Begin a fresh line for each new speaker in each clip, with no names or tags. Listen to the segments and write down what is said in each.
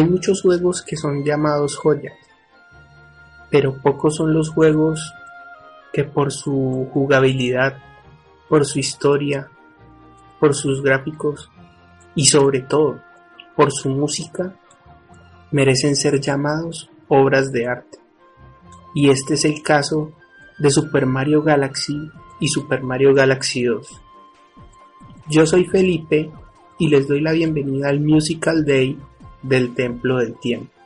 Hay muchos juegos que son llamados joyas, pero pocos son los juegos que por su jugabilidad, por su historia, por sus gráficos y sobre todo por su música merecen ser llamados obras de arte. Y este es el caso de Super Mario Galaxy y Super Mario Galaxy 2. Yo soy Felipe y les doy la bienvenida al Musical Day del Templo del Tiempo.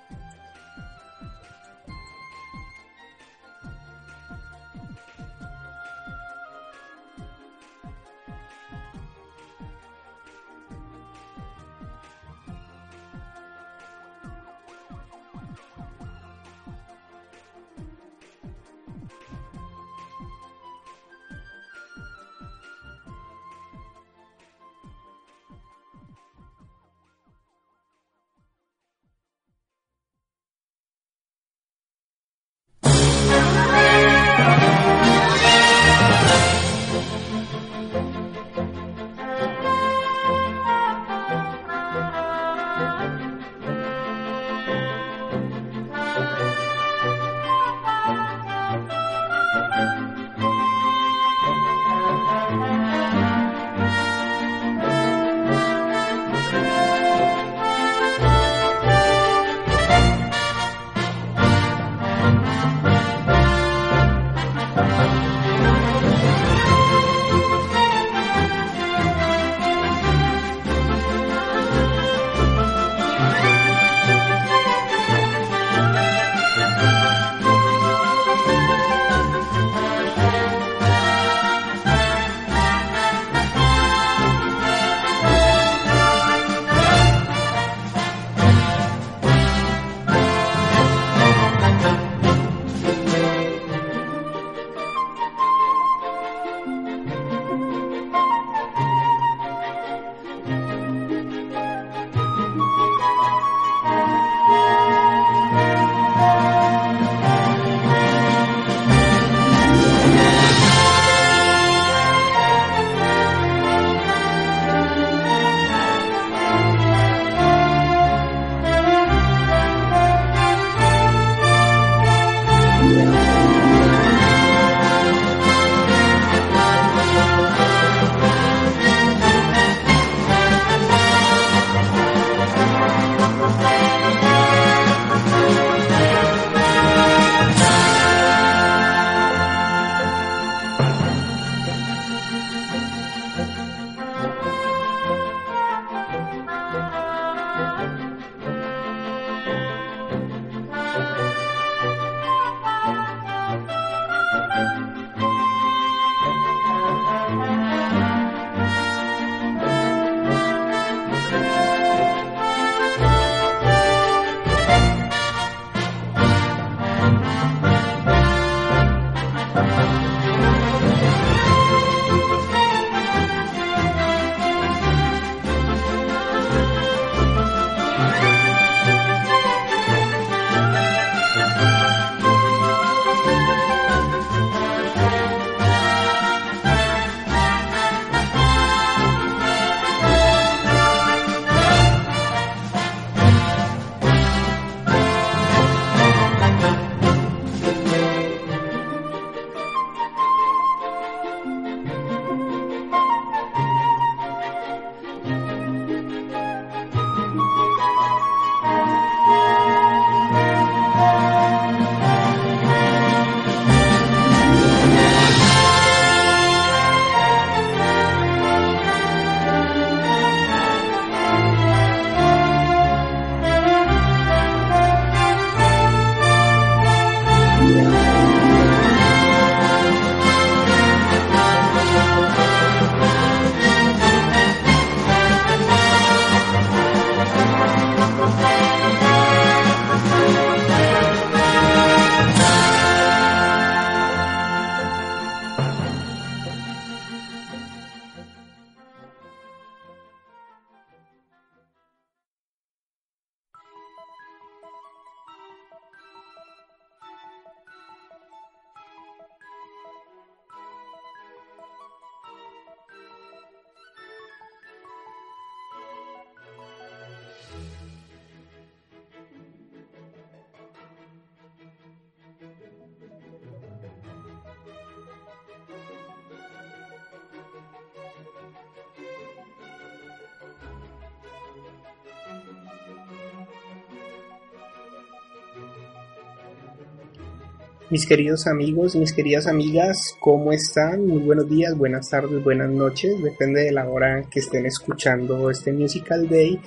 Mis queridos amigos, mis queridas amigas, ¿cómo están? Muy buenos días, buenas tardes, buenas noches, depende de la hora que estén escuchando este Musical Day.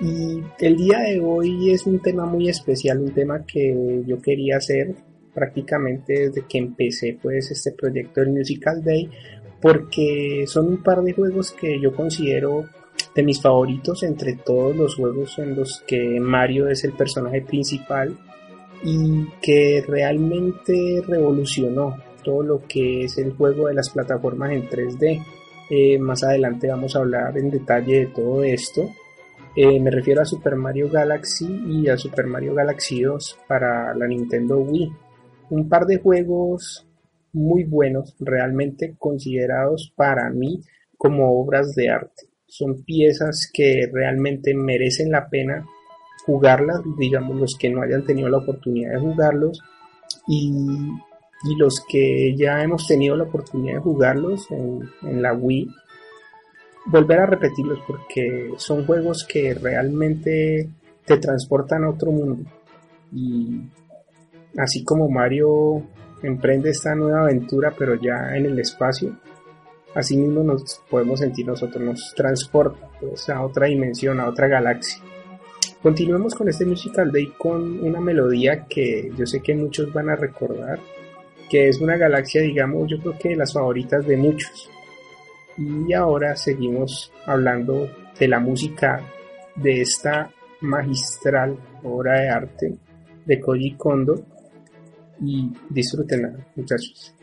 Y el día de hoy es un tema muy especial, un tema que yo quería hacer prácticamente desde que empecé pues este proyecto del Musical Day, porque son un par de juegos que yo considero de mis favoritos entre todos los juegos en los que Mario es el personaje principal y que realmente revolucionó todo lo que es el juego de las plataformas en 3D. Eh, más adelante vamos a hablar en detalle de todo esto. Eh, me refiero a Super Mario Galaxy y a Super Mario Galaxy 2 para la Nintendo Wii. Un par de juegos muy buenos, realmente considerados para mí como obras de arte. Son piezas que realmente merecen la pena jugarlas, digamos los que no hayan tenido la oportunidad de jugarlos y, los que ya hemos tenido la oportunidad de jugarlos en, la Wii, volver a repetirlos porque son juegos que realmente te transportan a otro mundo. Y así como Mario emprende esta nueva aventura pero ya en el espacio así mismo nos podemos sentir nosotros nos transporta pues, a otra dimensión a otra galaxia Continuemos con este Musical Day con una melodía que yo sé que muchos van a recordar, que es una galaxia, digamos, yo creo que de las favoritas de muchos. Y ahora seguimos hablando de la música de esta magistral obra de arte de Koji Kondo y disfrútenla, muchachos.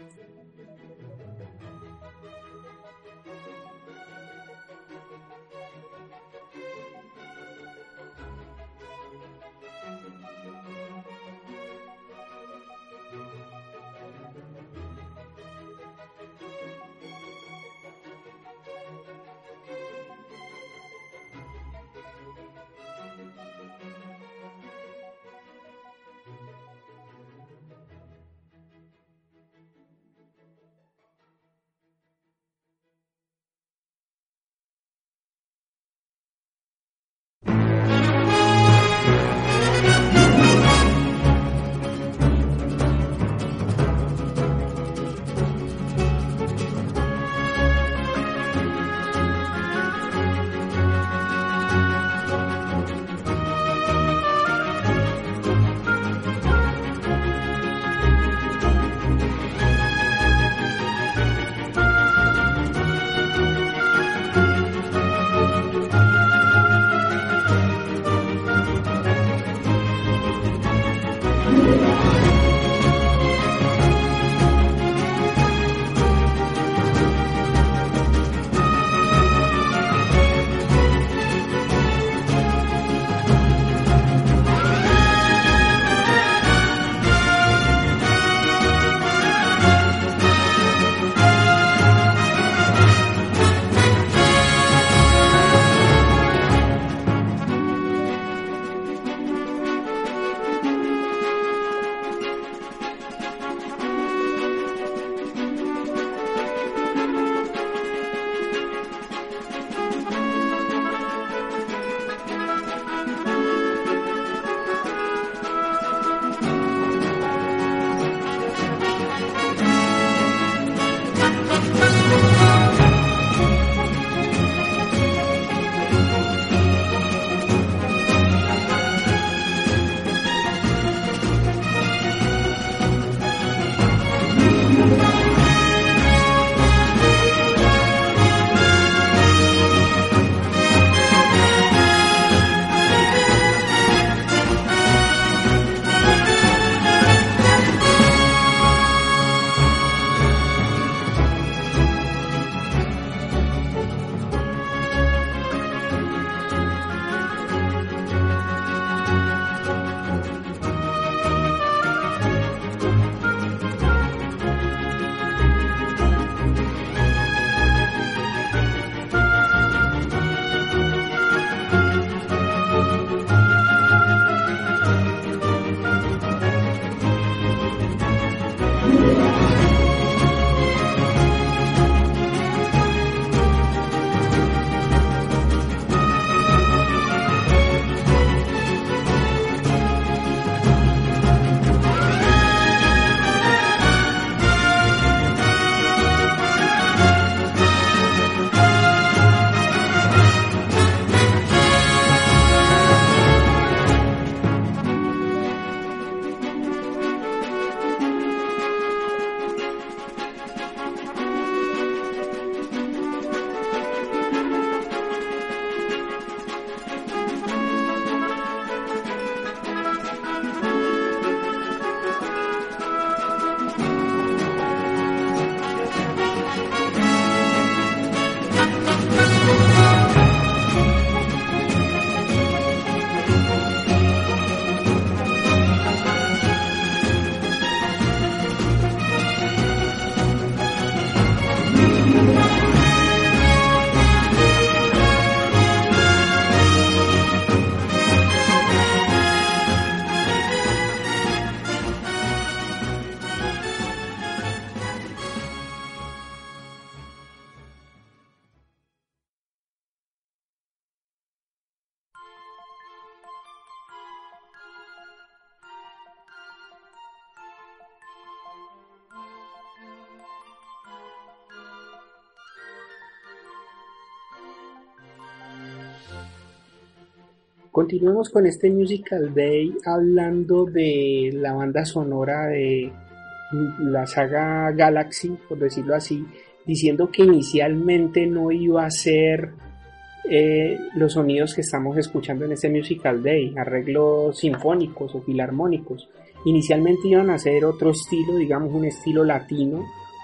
Continuemos con este Musical Day hablando de la banda sonora de la saga Galaxy, por decirlo así, diciendo que inicialmente no iba a ser eh, los sonidos que estamos escuchando en este Musical Day, arreglos sinfónicos o filarmónicos. Inicialmente iban a ser otro estilo, digamos un estilo latino,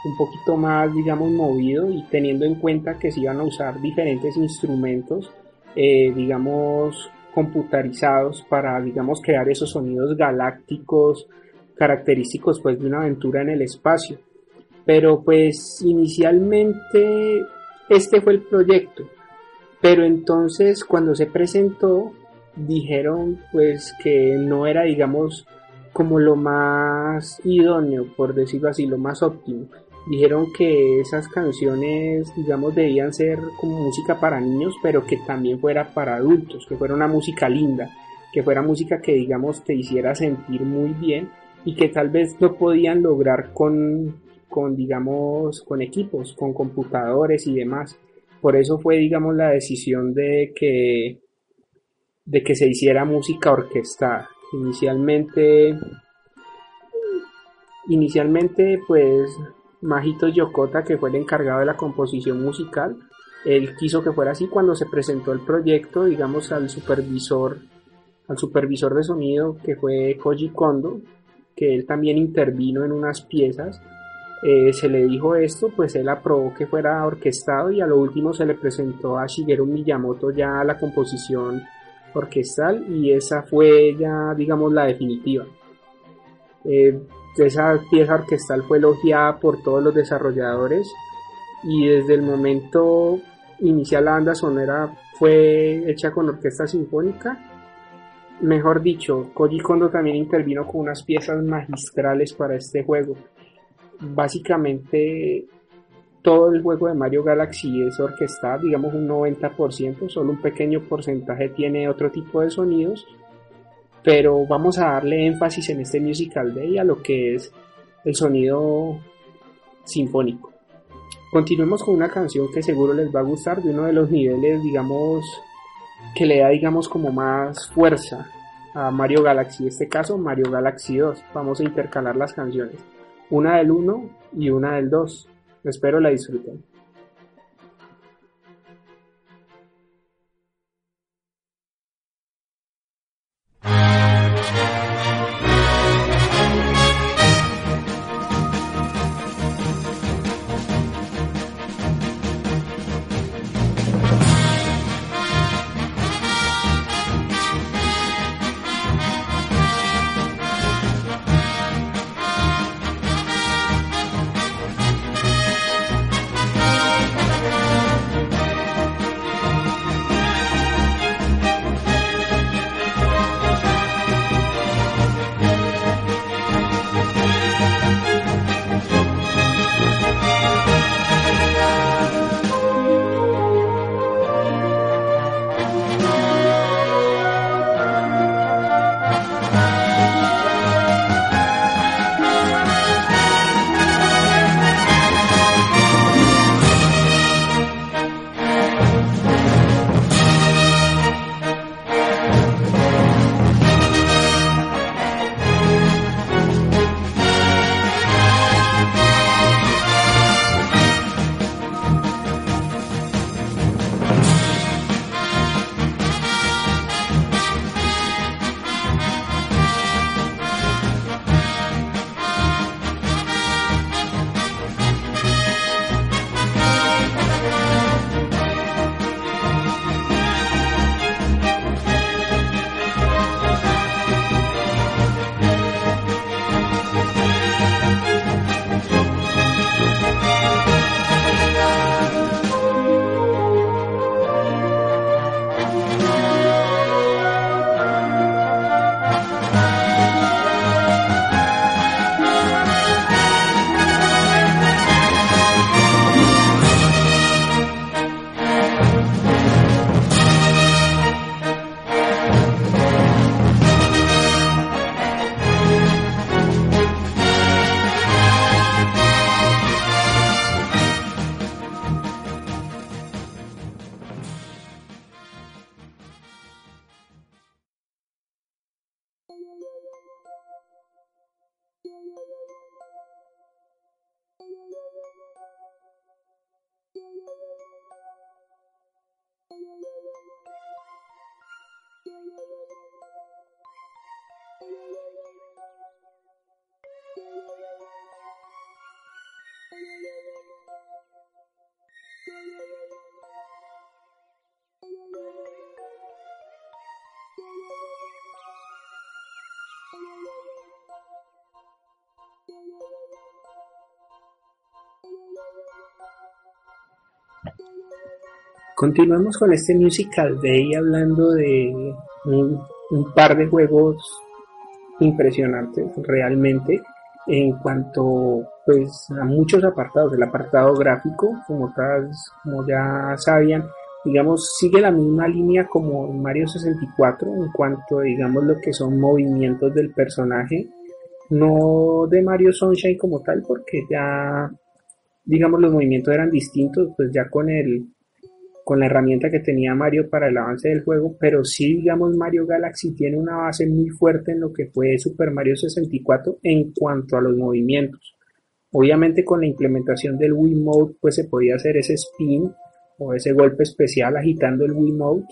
un poquito más, digamos, movido y teniendo en cuenta que se iban a usar diferentes instrumentos, eh, digamos, computarizados para, digamos, crear esos sonidos galácticos característicos pues de una aventura en el espacio. Pero pues inicialmente este fue el proyecto. Pero entonces cuando se presentó dijeron pues que no era digamos como lo más idóneo, por decirlo así, lo más óptimo. Dijeron que esas canciones, digamos, debían ser como música para niños, pero que también fuera para adultos, que fuera una música linda, que fuera música que, digamos, te hiciera sentir muy bien y que tal vez no podían lograr con, con digamos, con equipos, con computadores y demás. Por eso fue, digamos, la decisión de que, de que se hiciera música orquestada. Inicialmente, inicialmente, pues, Majito Yokota, que fue el encargado de la composición musical, él quiso que fuera así cuando se presentó el proyecto, digamos, al supervisor, al supervisor de sonido que fue Koji Kondo, que él también intervino en unas piezas, eh, se le dijo esto, pues él aprobó que fuera orquestado y a lo último se le presentó a Shigeru Miyamoto ya la composición orquestal y esa fue ya digamos la definitiva. Eh, esa pieza orquestal fue elogiada por todos los desarrolladores y desde el momento inicial la banda sonora fue hecha con orquesta sinfónica Mejor dicho, Koji Kondo también intervino con unas piezas magistrales para este juego. Básicamente todo el juego de Mario Galaxy es orquestado, digamos un 90%, solo un pequeño porcentaje tiene otro tipo de sonidos, pero vamos a darle énfasis en este Musical Day a lo que es el sonido sinfónico. Continuemos con una canción que seguro les va a gustar de uno de los niveles, digamos, que le da, digamos, como más fuerza a Mario Galaxy. En este caso, Mario Galaxy 2. Vamos a intercalar las canciones. Una del 1 y una del 2. Espero la disfruten. Continuamos con este Musical Day hablando de un, par de juegos impresionantes realmente en cuanto pues a muchos apartados. El apartado gráfico como tal como ya sabían digamos sigue la misma línea como Mario 64 en cuanto digamos lo que son movimientos del personaje. No de Mario Sunshine como tal porque ya digamos los movimientos eran distintos pues ya con el con la herramienta que tenía Mario para el avance del juego, pero sí, digamos, Mario Galaxy tiene una base muy fuerte en lo que fue Super Mario 64 en cuanto a los movimientos. Obviamente con la implementación del Wii Mode, pues se podía hacer ese spin o ese golpe especial agitando el Wii Mode,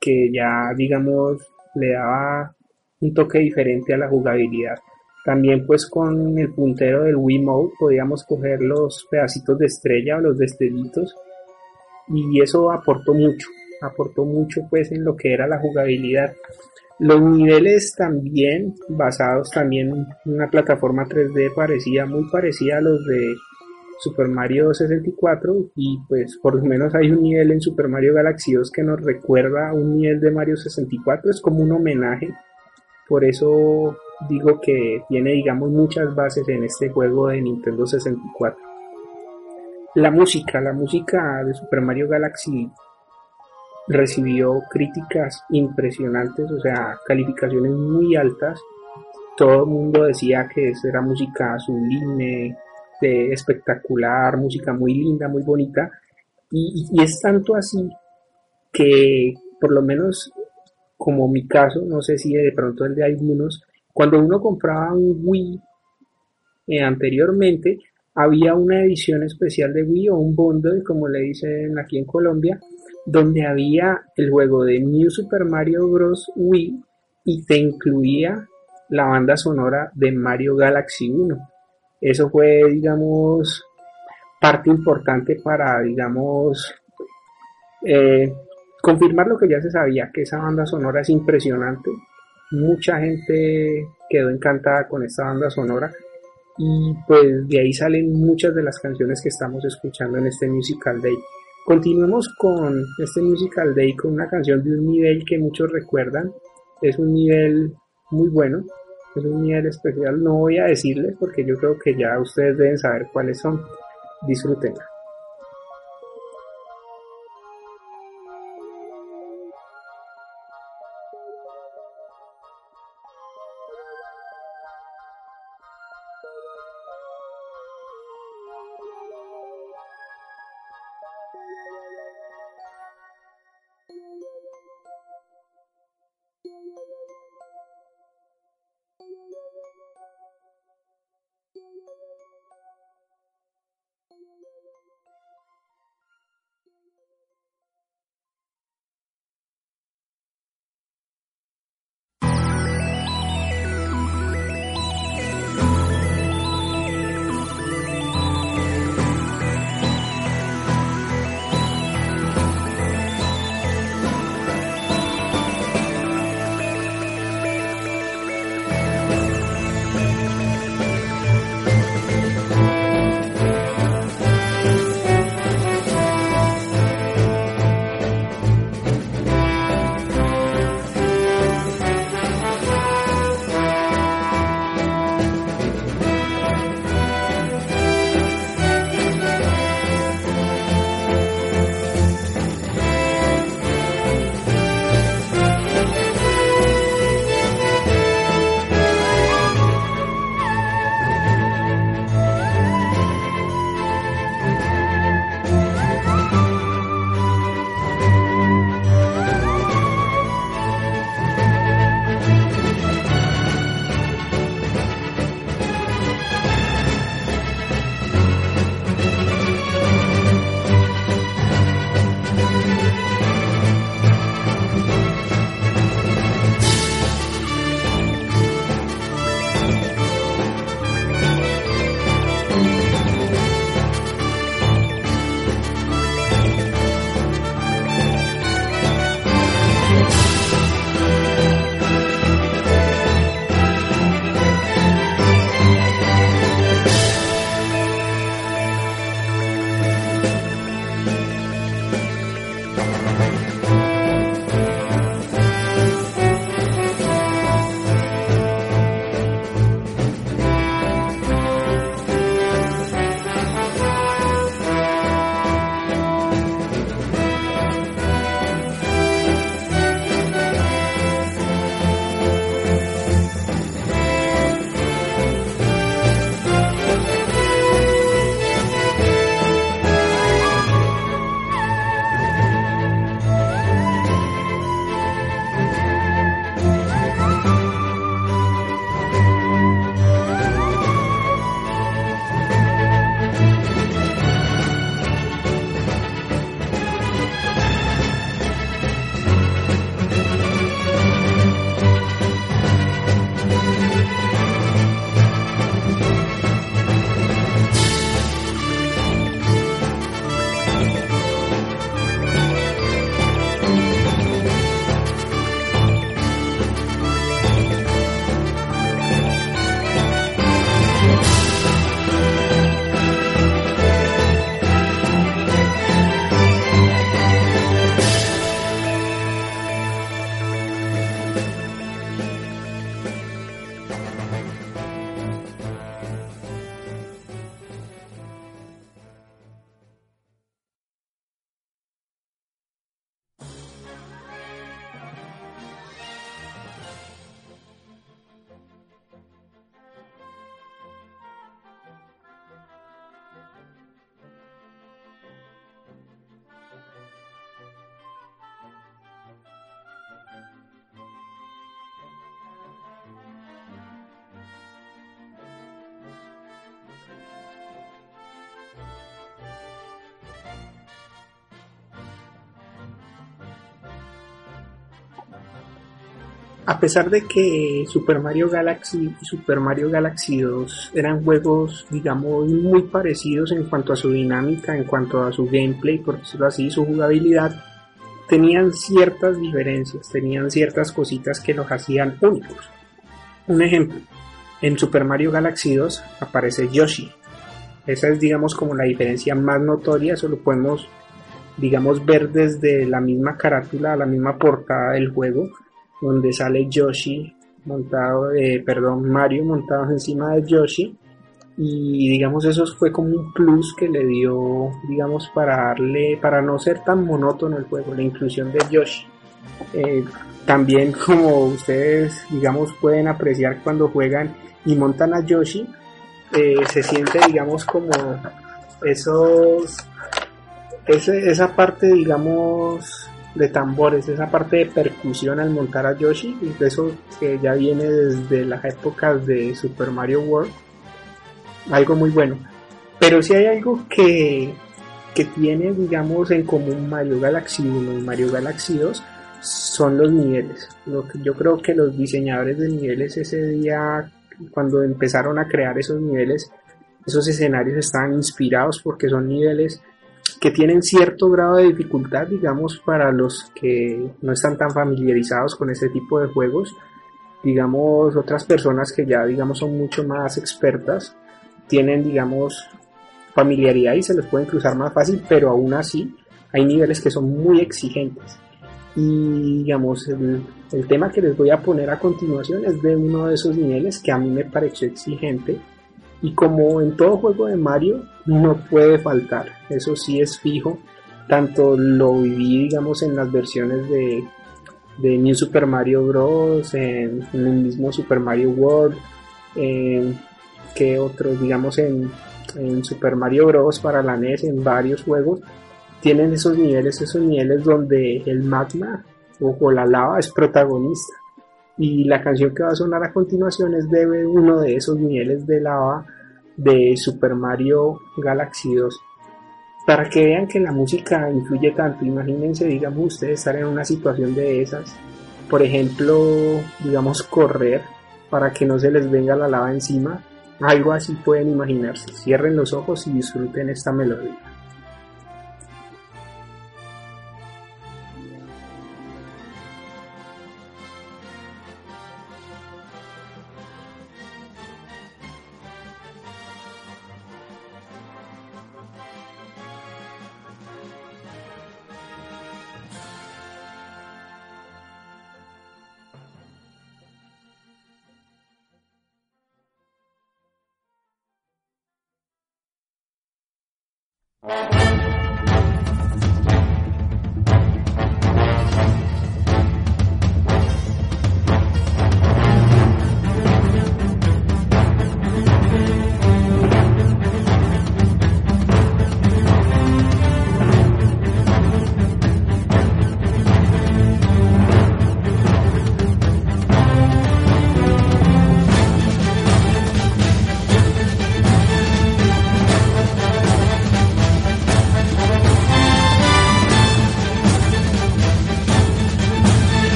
que ya, digamos, le daba un toque diferente a la jugabilidad. También pues con el puntero del Wii Mode podíamos coger los pedacitos de estrella o los destellitos y eso aportó mucho, aportó mucho pues en lo que era la jugabilidad. Los niveles también basados también en una plataforma 3D parecida, muy parecida a los de Super Mario 64 y pues por lo menos hay un nivel en Super Mario Galaxy 2 que nos recuerda a un nivel de Mario 64, es como un homenaje, por eso digo que tiene digamos muchas bases en este juego de Nintendo 64. La música, la música de Super Mario Galaxy recibió críticas impresionantes, o sea, calificaciones muy altas. Todo el mundo decía que era música sublime, de espectacular, música muy linda, muy bonita. Y, y, es tanto así que, por lo menos como mi caso, no sé si de pronto el de algunos, cuando uno compraba un Wii eh, anteriormente, había una edición especial de Wii o un bundle, como le dicen aquí en Colombia, donde había el juego de New Super Mario Bros. Wii y te incluía la banda sonora de Mario Galaxy 1. Eso fue, digamos, parte importante para, digamos, eh, confirmar lo que ya se sabía, que esa banda sonora es impresionante. Mucha gente quedó encantada con esta banda sonora y pues de ahí salen muchas de las canciones que estamos escuchando en este Musical Day. Continuemos con este Musical Day con una canción de un nivel que muchos recuerdan. Es un nivel muy bueno, es un nivel especial. No voy a decirles porque yo creo que ya ustedes deben saber cuáles son. Disfrútenla. A pesar de que Super Mario Galaxy y Super Mario Galaxy 2 eran juegos, digamos, muy parecidos en cuanto a su dinámica, en cuanto a su gameplay, por decirlo así, su jugabilidad, tenían ciertas diferencias, tenían ciertas cositas que los hacían únicos. Un ejemplo, en Super Mario Galaxy 2 aparece Yoshi. Esa es, digamos, como la diferencia más notoria, eso lo podemos, digamos, ver desde la misma carátula, la misma portada del juego donde sale Yoshi montado, eh, perdón, Mario montado encima de Yoshi. Y digamos eso fue como un plus que le dio digamos para darle para no ser tan monótono el juego la inclusión de Yoshi. Eh, también como ustedes digamos pueden apreciar cuando juegan y montan a Yoshi eh, se siente digamos como esos esa parte digamos de tambores, esa parte de percusión al montar a Yoshi, eso que ya viene desde las épocas de Super Mario World, algo muy bueno. Pero si hay algo que, que tiene, digamos, en común Mario Galaxy 1 y Mario Galaxy 2, son los niveles. Yo creo que los diseñadores de niveles ese día, cuando empezaron a crear esos niveles, esos escenarios estaban inspirados porque son niveles que tienen cierto grado de dificultad, digamos, para los que no están tan familiarizados con este tipo de juegos. Digamos, otras personas que ya, digamos, son mucho más expertas, tienen, digamos, familiaridad y se les pueden cruzar más fácil, pero aún así hay niveles que son muy exigentes. Y, digamos, el, el tema que les voy a poner a continuación es de uno de esos niveles que a mí me pareció exigente y como en todo juego de Mario, no puede faltar. Eso sí es fijo. Tanto lo viví, digamos, en las versiones de, New Super Mario Bros., en, el mismo Super Mario World, que otros, digamos, en, en Super Mario Bros. para la NES, en varios juegos, tienen esos niveles, esos niveles donde el magma o, la lava es protagonista. Y la canción que va a sonar a continuación es de uno de esos niveles de lava de Super Mario Galaxy 2. Para que vean que la música influye tanto, imagínense, digamos, ustedes estar en una situación de esas. Por ejemplo, digamos, correr para que no se les venga la lava encima. Algo así pueden imaginarse. Cierren los ojos y disfruten esta melodía.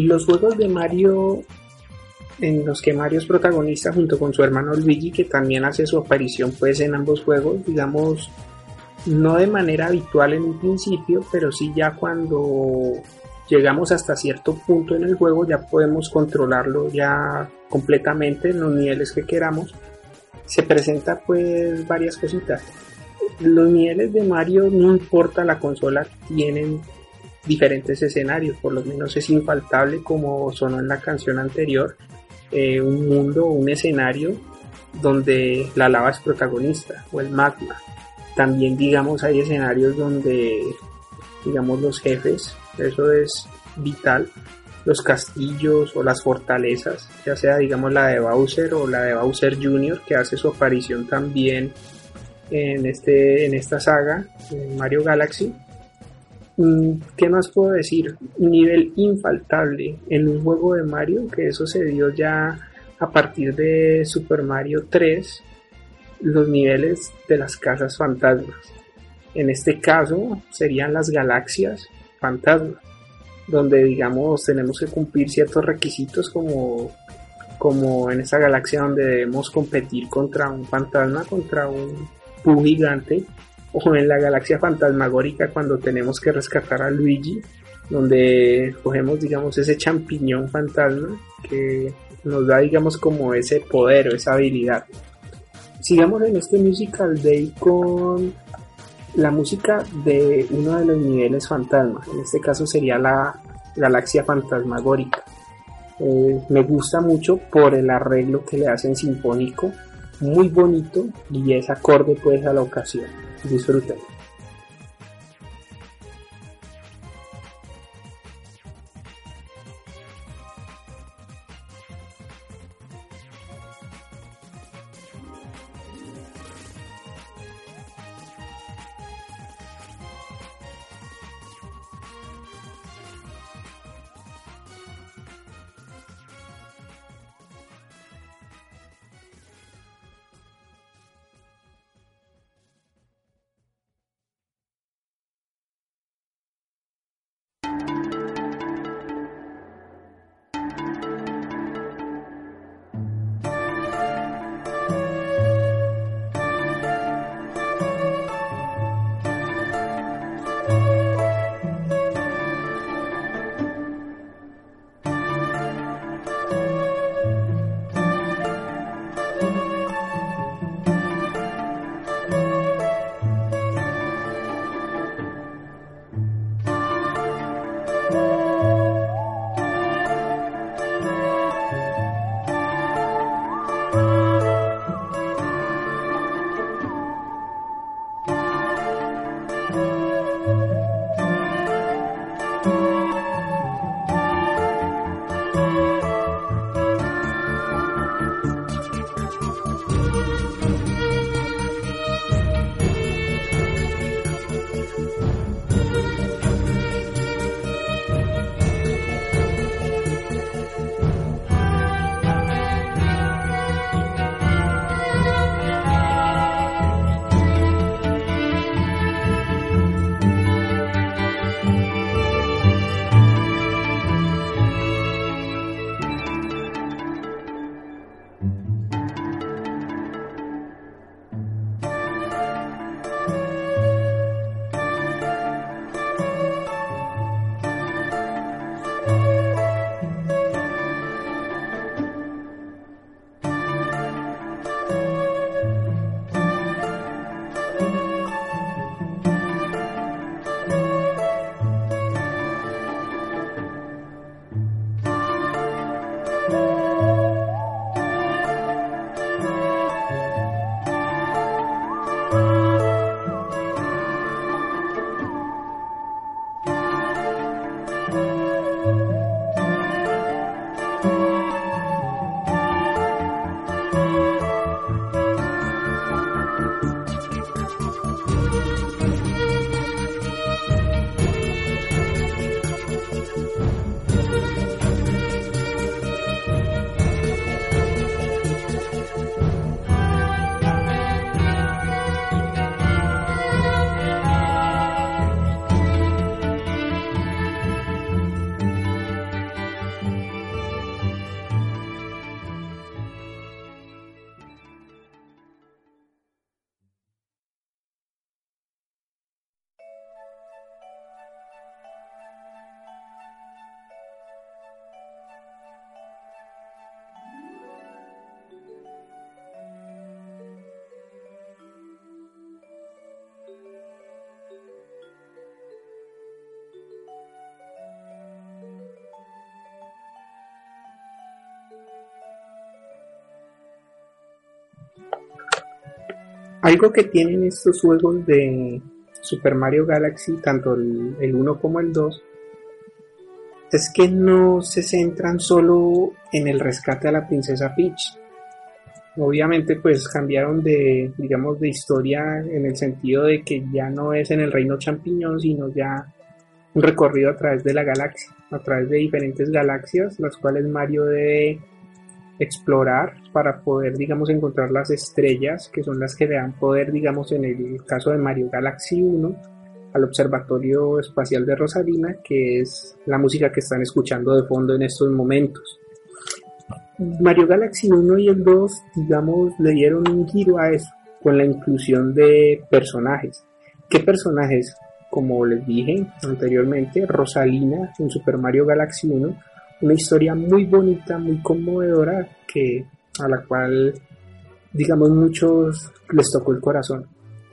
Los juegos de Mario en los que Mario es protagonista junto con su hermano Luigi que también hace su aparición pues en ambos juegos digamos no de manera habitual en un principio pero sí ya cuando llegamos hasta cierto punto en el juego ya podemos controlarlo ya completamente en los niveles que queramos. Se presenta pues varias cositas. Los niveles de Mario no importa la consola tienen diferentes escenarios, por lo menos es infaltable como sonó en la canción anterior, eh, un mundo, un escenario donde la lava es protagonista o el magma. También digamos hay escenarios donde digamos los jefes, eso es vital, los castillos o las fortalezas, ya sea digamos la de Bowser o la de Bowser Jr. que hace su aparición también en, este, en esta saga, en Mario Galaxy. Mm, ¿Qué más puedo decir? Nivel infaltable en un juego de Mario, que eso se dio ya a partir de Super Mario 3, los niveles de las casas fantasmas. En este caso serían las galaxias fantasmas, donde digamos tenemos que cumplir ciertos requisitos como, como en esa galaxia donde debemos competir contra un fantasma, contra un gigante o en la galaxia fantasmagórica cuando tenemos que rescatar a Luigi, donde cogemos, digamos, ese champiñón fantasma que nos da, digamos, como ese poder o esa habilidad. Sigamos en este Musical Day con la música de uno de los niveles fantasma, en este caso sería la galaxia fantasmagórica. Eh, me gusta mucho por el arreglo que le hacen sinfónico muy bonito y es acorde pues a la ocasión. Disfruten. Algo que tienen estos juegos de Super Mario Galaxy, tanto el, el 1 como el 2, es que no se centran solo en el rescate a la princesa Peach. Obviamente pues cambiaron de, digamos, de historia en el sentido de que ya no es en el reino champiñón, sino ya un recorrido a través de la galaxia, a través de diferentes galaxias, las cuales Mario debe explorar para poder, digamos, encontrar las estrellas, que son las que le dan poder, digamos, en el caso de Mario Galaxy 1, al Observatorio Espacial de Rosalina, que es la música que están escuchando de fondo en estos momentos. Mario Galaxy 1 y el 2, digamos, le dieron un giro a eso, con la inclusión de personajes. ¿Qué personajes? Como les dije anteriormente, Rosalina en Super Mario Galaxy 1, una historia muy bonita, muy conmovedora, que, a la cual, digamos, muchos les tocó el corazón.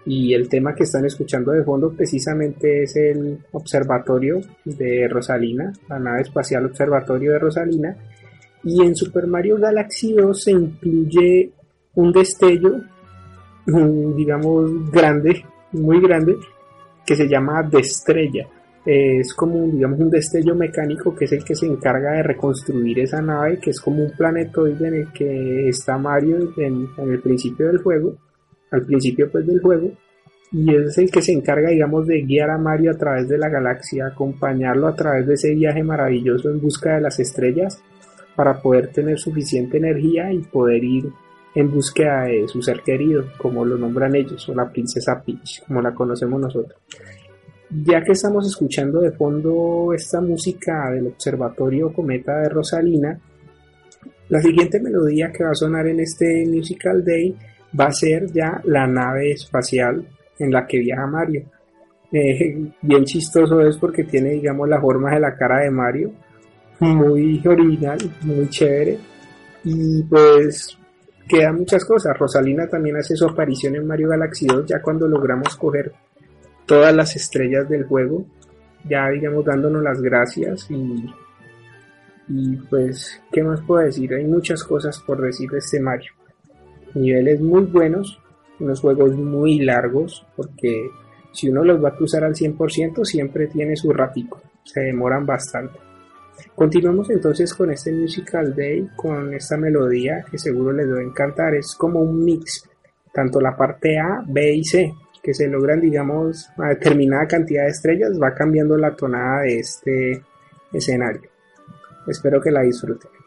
Y el tema que están escuchando de fondo precisamente es el observatorio de Rosalina, la nave espacial observatorio de Rosalina. Y en Super Mario Galaxy 2 se incluye un destello, digamos, grande, muy grande, que se llama Destrella. Es como, digamos, un destello mecánico que es el que se encarga de reconstruir esa nave, que es como un planetoide en el que está Mario en el principio del juego al principio pues del juego y es el que se encarga digamos de guiar a Mario a través de la galaxia, acompañarlo a través de ese viaje maravilloso en busca de las estrellas para poder tener suficiente energía y poder ir en búsqueda de su ser querido, como lo nombran ellos, o la princesa Peach, como la conocemos nosotros. Ya que estamos escuchando de fondo esta música del Observatorio Cometa de Rosalina, la siguiente melodía que va a sonar en este Musical Day va a ser ya la nave espacial en la que viaja Mario. Eh, bien chistoso es porque tiene, digamos, la forma de la cara de Mario, muy original, muy chévere. Y pues quedan muchas cosas. Rosalina también hace su aparición en Mario Galaxy 2 ya cuando logramos coger todas las estrellas del juego, ya digamos dándonos las gracias y, y pues, ¿qué más puedo decir? Hay muchas cosas por decir de este Mario niveles muy buenos, unos juegos muy largos, porque si uno los va a cruzar al 100% siempre tiene su ratico, se demoran bastante. Continuamos entonces con este Musical Day, con esta melodía que seguro les a encantar, es como un mix, tanto la parte A, B y C, que se logran digamos a determinada cantidad de estrellas, va cambiando la tonada de este escenario. Espero que la disfruten.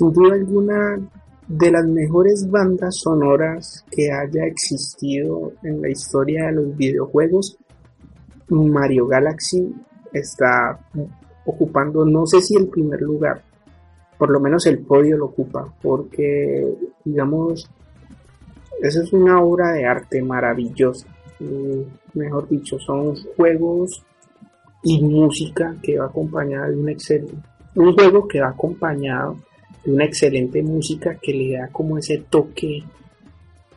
Sin duda alguna de las mejores bandas sonoras que haya existido en la historia de los videojuegos, Mario Galaxy está ocupando, no sé si el primer lugar, por lo menos el podio lo ocupa, porque digamos, esa es una obra de arte maravillosa. mejor dicho, son juegos y música que va acompañada de un excelente, un juego que va acompañado una excelente música que le da como ese toque,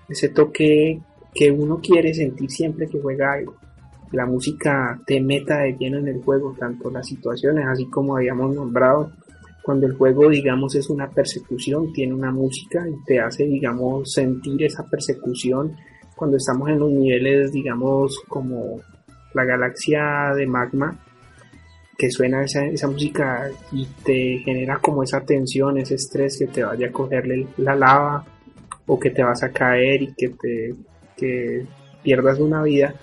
ese toque que uno quiere sentir siempre que juega algo. La música te meta de lleno en el juego, tanto las situaciones, así como habíamos nombrado, cuando el juego, digamos, es una persecución, tiene una música y te hace, digamos, sentir esa persecución. Cuando estamos en los niveles, digamos, como la galaxia de magma, que suena esa, esa música y te genera como esa tensión, ese estrés que te vaya a cogerle la lava o que te vas a caer y que te que pierdas una vida.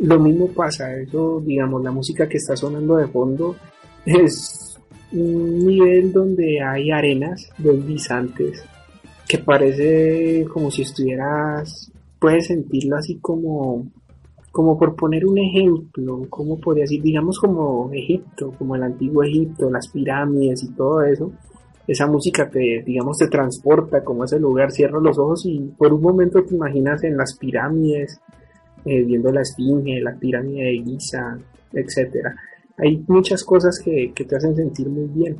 Lo mismo pasa, eso digamos, la música que está sonando de fondo es un nivel donde hay arenas deslizantes que parece como si estuvieras, puedes sentirlo así como como por poner un ejemplo, como podría decir, digamos como Egipto, como el antiguo Egipto, las pirámides y todo eso, esa música te, digamos, te transporta como ese lugar, cierras los ojos y por un momento te imaginas en las pirámides, eh, viendo la esfinge, la pirámide de Giza, etcétera. Hay muchas cosas que, que te hacen sentir muy bien.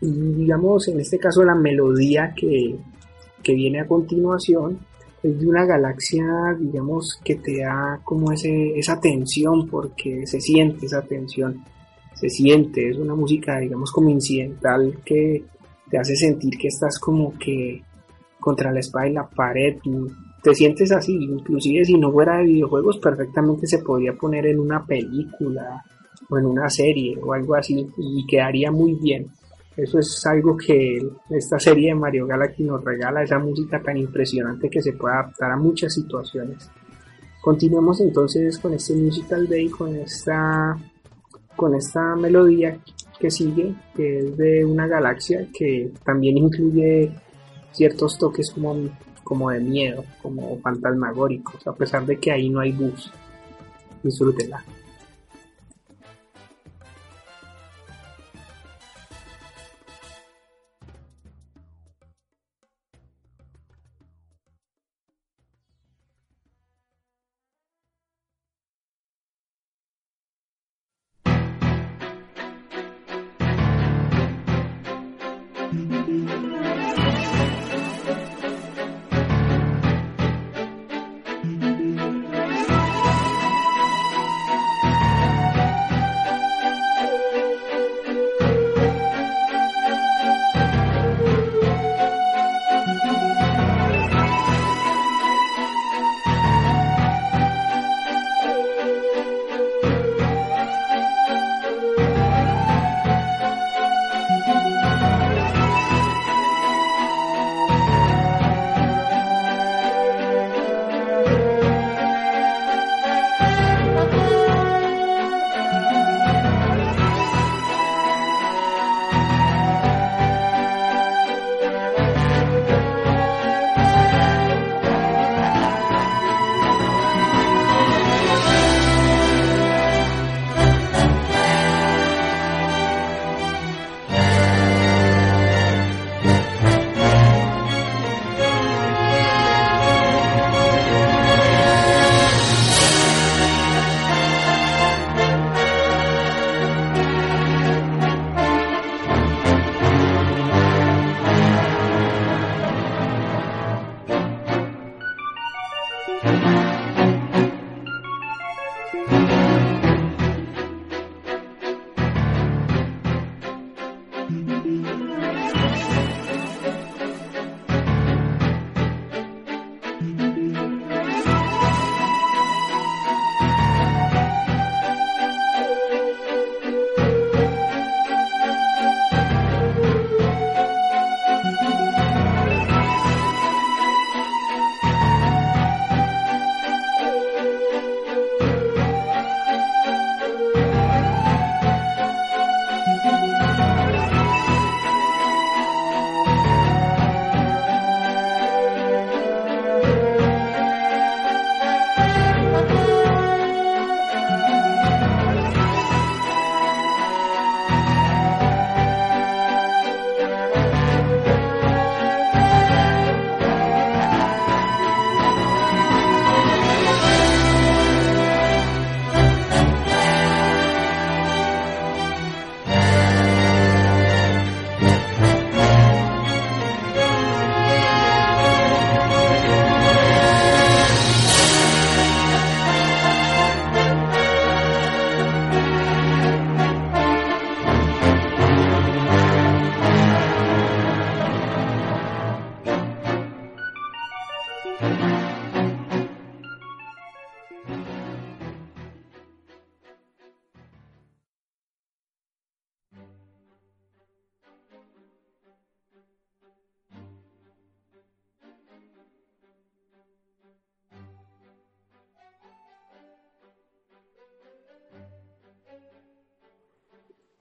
Y digamos, en este caso la melodía que, que viene a continuación, es de una galaxia, digamos, que te da como ese, esa tensión, porque se siente esa tensión, se siente, es una música, digamos, como incidental que te hace sentir que estás como que contra la espada y la pared, te sientes así, inclusive si no fuera de videojuegos, perfectamente se podría poner en una película o en una serie o algo así y quedaría muy bien. Eso es algo que esta serie de Mario Galaxy nos regala, esa música tan impresionante que se puede adaptar a muchas situaciones. Continuemos entonces con este Musical Day, con esta, con esta melodía que sigue, que es de una galaxia que también incluye ciertos toques como, como de miedo, como fantasmagóricos, a pesar de que ahí no hay bus. Disfrútenla.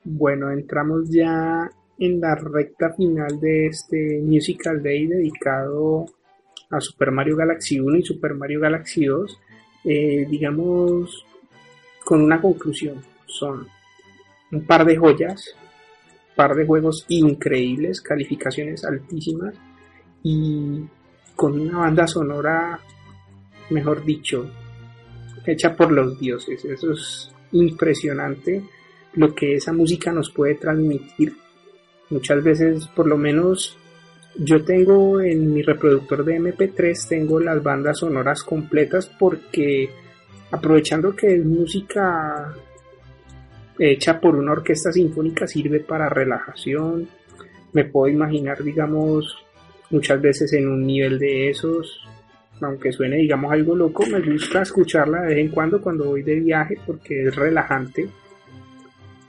Bueno, entramos ya en la recta final de este Musical Day dedicado a Super Mario Galaxy 1 y Super Mario Galaxy 2, eh, digamos, con una conclusión. Son un par de joyas, un par de juegos increíbles, calificaciones altísimas y con una banda sonora, mejor dicho, hecha por los dioses. Eso es impresionante lo que esa música nos puede transmitir. Muchas veces, por lo menos, yo tengo en mi reproductor de MP3, tengo las bandas sonoras completas porque aprovechando que es música hecha por una orquesta sinfónica, sirve para relajación. Me puedo imaginar, digamos, muchas veces en un nivel de esos, aunque suene, digamos, algo loco, me gusta escucharla de vez en cuando cuando voy de viaje porque es relajante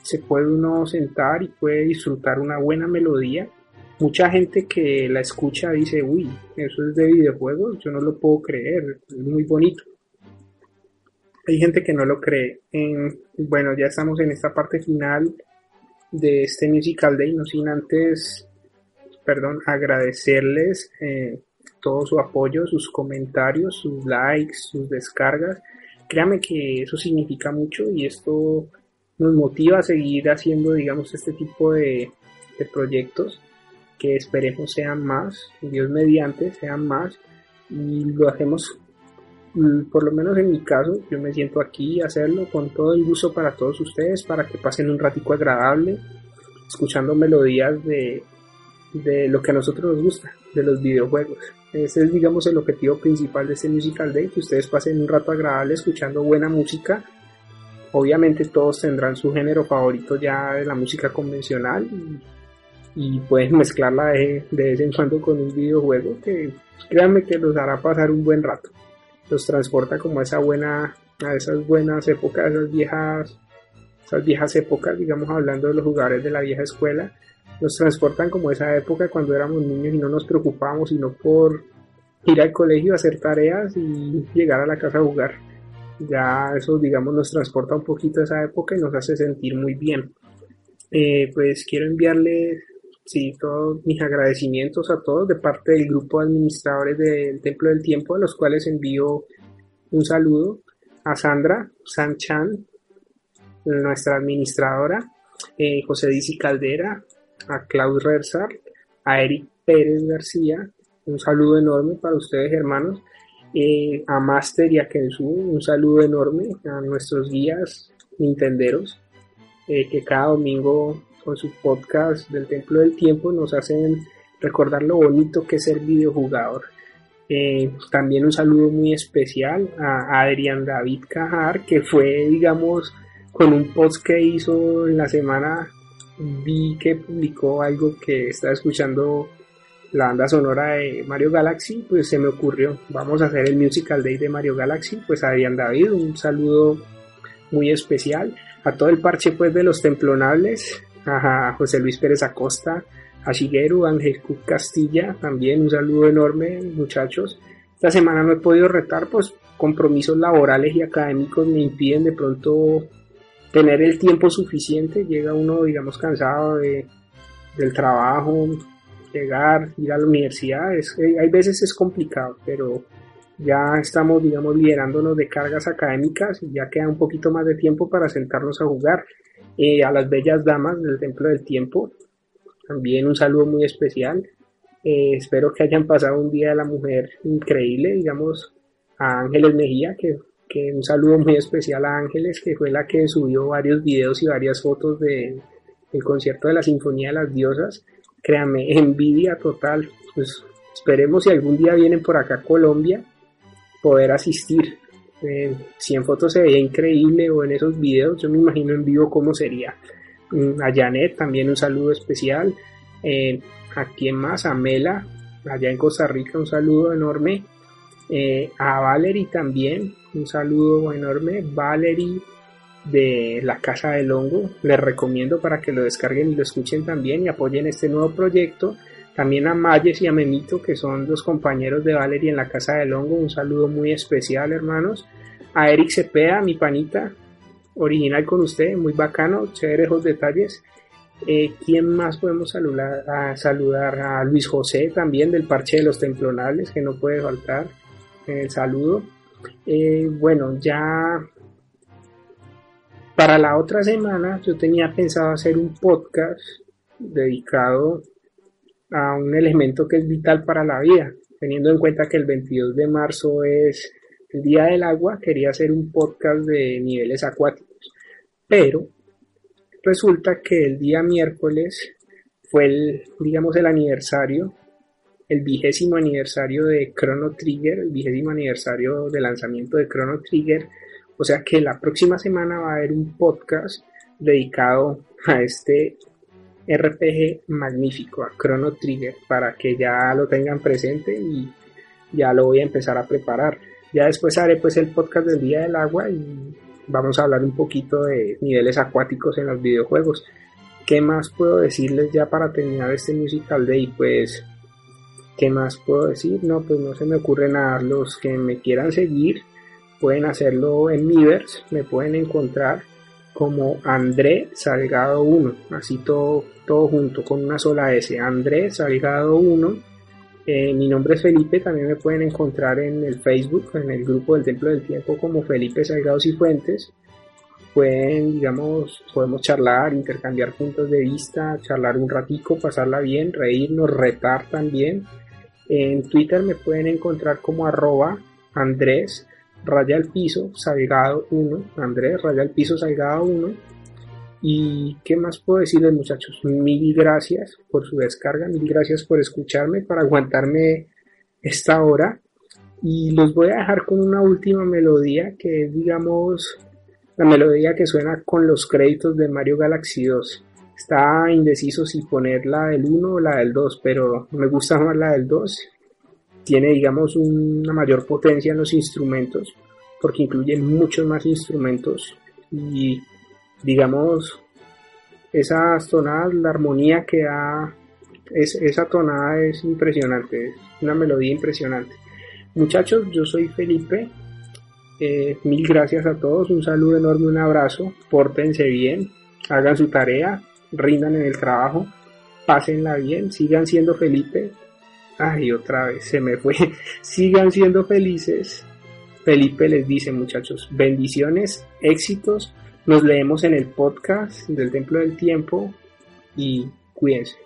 se puede uno sentar y puede disfrutar una buena melodía. Mucha gente que la escucha dice, uy, eso es de videojuegos, yo no lo puedo creer, es muy bonito. Hay gente que no lo cree. bueno, ya estamos en esta parte final de este Musical Day, no sin antes, perdón, agradecerles eh, todo su apoyo, sus comentarios, sus likes, sus descargas. Créame que eso significa mucho y esto nos motiva a seguir haciendo, digamos, este tipo de, proyectos que esperemos sean más, Dios mediante, sean más, y lo hacemos, mm, por lo menos en mi caso, yo me siento aquí a hacerlo con todo el gusto para todos ustedes, para que pasen un ratico agradable, escuchando melodías de, de lo que a nosotros nos gusta, de los videojuegos. Ese es, digamos, el objetivo principal de este Musical Day, que ustedes pasen un rato agradable escuchando buena música Obviamente todos tendrán su género favorito ya de la música convencional y, pueden mezclarla de, vez en cuando con un videojuego que créanme que los hará pasar un buen rato. Los transporta como a esa buena, a esas buenas épocas, esas viejas, esas viejas épocas, digamos hablando de los jugadores de la vieja escuela, nos transportan como esa época cuando éramos niños y no nos preocupábamos sino por ir al colegio, hacer tareas y llegar a la casa a jugar ya eso digamos nos transporta un poquito a esa época y nos hace sentir muy bien. Eh, pues quiero enviarle sí, todos mis agradecimientos a todos de parte del grupo de administradores del Templo del Tiempo, a los cuales envío un saludo a Sandra Sanchan, nuestra administradora, eh, José Dizzy Caldera, a Klaus Rersar, a Eric Pérez García, un saludo enorme para ustedes hermanos, eh, a Master y a Kensu, un saludo enorme a nuestros guías nintenderos eh, que cada domingo con su podcast del Templo del Tiempo nos hacen recordar lo bonito que es ser videojugador. Eh, también un saludo muy especial a Adrián David Cajar, que fue, digamos, con un post que hizo en la semana, vi que publicó algo que estaba escuchando la banda sonora de Mario Galaxy, pues se me ocurrió, vamos a hacer el Musical Day de Mario Galaxy, pues a Adrián David, un saludo muy especial, a todo el parche pues de los templonables, a José Luis Pérez Acosta, a Shigeru, Ángel Cook Castilla, también un saludo enorme muchachos. Esta semana no he podido retar, pues compromisos laborales y académicos me impiden de pronto tener el tiempo suficiente, llega uno digamos cansado de, del trabajo, llegar, ir a la universidad, es, hay veces es complicado, pero ya estamos, digamos, liberándonos de cargas académicas y ya queda un poquito más de tiempo para sentarnos a jugar. Eh, a las bellas damas del Templo del Tiempo, también un saludo muy especial. Eh, espero que hayan pasado un día de la mujer increíble, digamos, a Ángeles Mejía, que, que un saludo muy especial a Ángeles, que fue la que subió varios videos y varias fotos de, del concierto de la Sinfonía de las Diosas créame, envidia total. Pues esperemos si algún día vienen por acá a Colombia, poder asistir. Eh, si en fotos se veía increíble o en esos videos, yo me imagino en vivo cómo sería. Mm, a Janet también un saludo especial. Eh, a quien más, a Mela, allá en Costa Rica, un saludo enorme. Eh, a Valerie también, un saludo enorme. Valerie de la Casa del Hongo. Les recomiendo para que lo descarguen y lo escuchen también y apoyen este nuevo proyecto. También a Mayes y a Memito, que son los compañeros de Valerie en la Casa del Hongo. Un saludo muy especial, hermanos. A Eric Cepeda, mi panita, original con usted, muy bacano, chévere detalles. Eh, ¿Quién más podemos saludar? A, saludar a Luis José también del Parche de los Templonables, que no puede faltar. El saludo. Eh, bueno, ya para la otra semana yo tenía pensado hacer un podcast dedicado a un elemento que es vital para la vida. Teniendo en cuenta que el 22 de marzo es el Día del Agua, quería hacer un podcast de niveles acuáticos. Pero resulta que el día miércoles fue el, digamos, el aniversario, el vigésimo aniversario de Chrono Trigger, el vigésimo aniversario de lanzamiento de Chrono Trigger. O sea que la próxima semana va a haber un podcast dedicado a este RPG magnífico, a Chrono Trigger, para que ya lo tengan presente y ya lo voy a empezar a preparar. Ya después haré pues el podcast del Día del Agua y vamos a hablar un poquito de niveles acuáticos en los videojuegos. ¿Qué más puedo decirles ya para terminar este Musical Day? Pues, ¿qué más puedo decir? No, pues no se me ocurre nada. Los que me quieran seguir pueden hacerlo en Miiverse, me pueden encontrar como André Salgado 1, así todo, todo junto con una sola S, André Salgado 1 eh, mi nombre es Felipe, también me pueden encontrar en el Facebook, en el grupo del Templo del Tiempo como Felipe Salgados y Fuentes. Pueden, digamos, podemos charlar, intercambiar puntos de vista, charlar un ratico, pasarla bien, reírnos, retar también. En Twitter me pueden encontrar como arroba Andrés raya al piso salgado 1, Andrés raya al piso salgado 1 y qué más puedo decirles muchachos, mil gracias por su descarga, mil gracias por escucharme, para aguantarme esta hora. Y los voy a dejar con una última melodía que es, digamos, la melodía que suena con los créditos de Mario Galaxy 2. Está indeciso si poner la del 1 o la del 2, pero me gusta más la del 2. Tiene, digamos, una mayor potencia en los instrumentos, porque incluye muchos más instrumentos y digamos, esas tonadas, la armonía que da, es, esa tonada es impresionante, es una melodía impresionante. Muchachos, yo soy Felipe, eh, mil gracias a todos, un saludo enorme, un abrazo, pórtense bien, hagan su tarea, rindan en el trabajo, pásenla bien, sigan siendo Felipe. Ay, otra vez se me fue. sigan siendo felices. Felipe les dice, muchachos, bendiciones, éxitos nos leemos en el podcast del Templo del Tiempo y cuídense.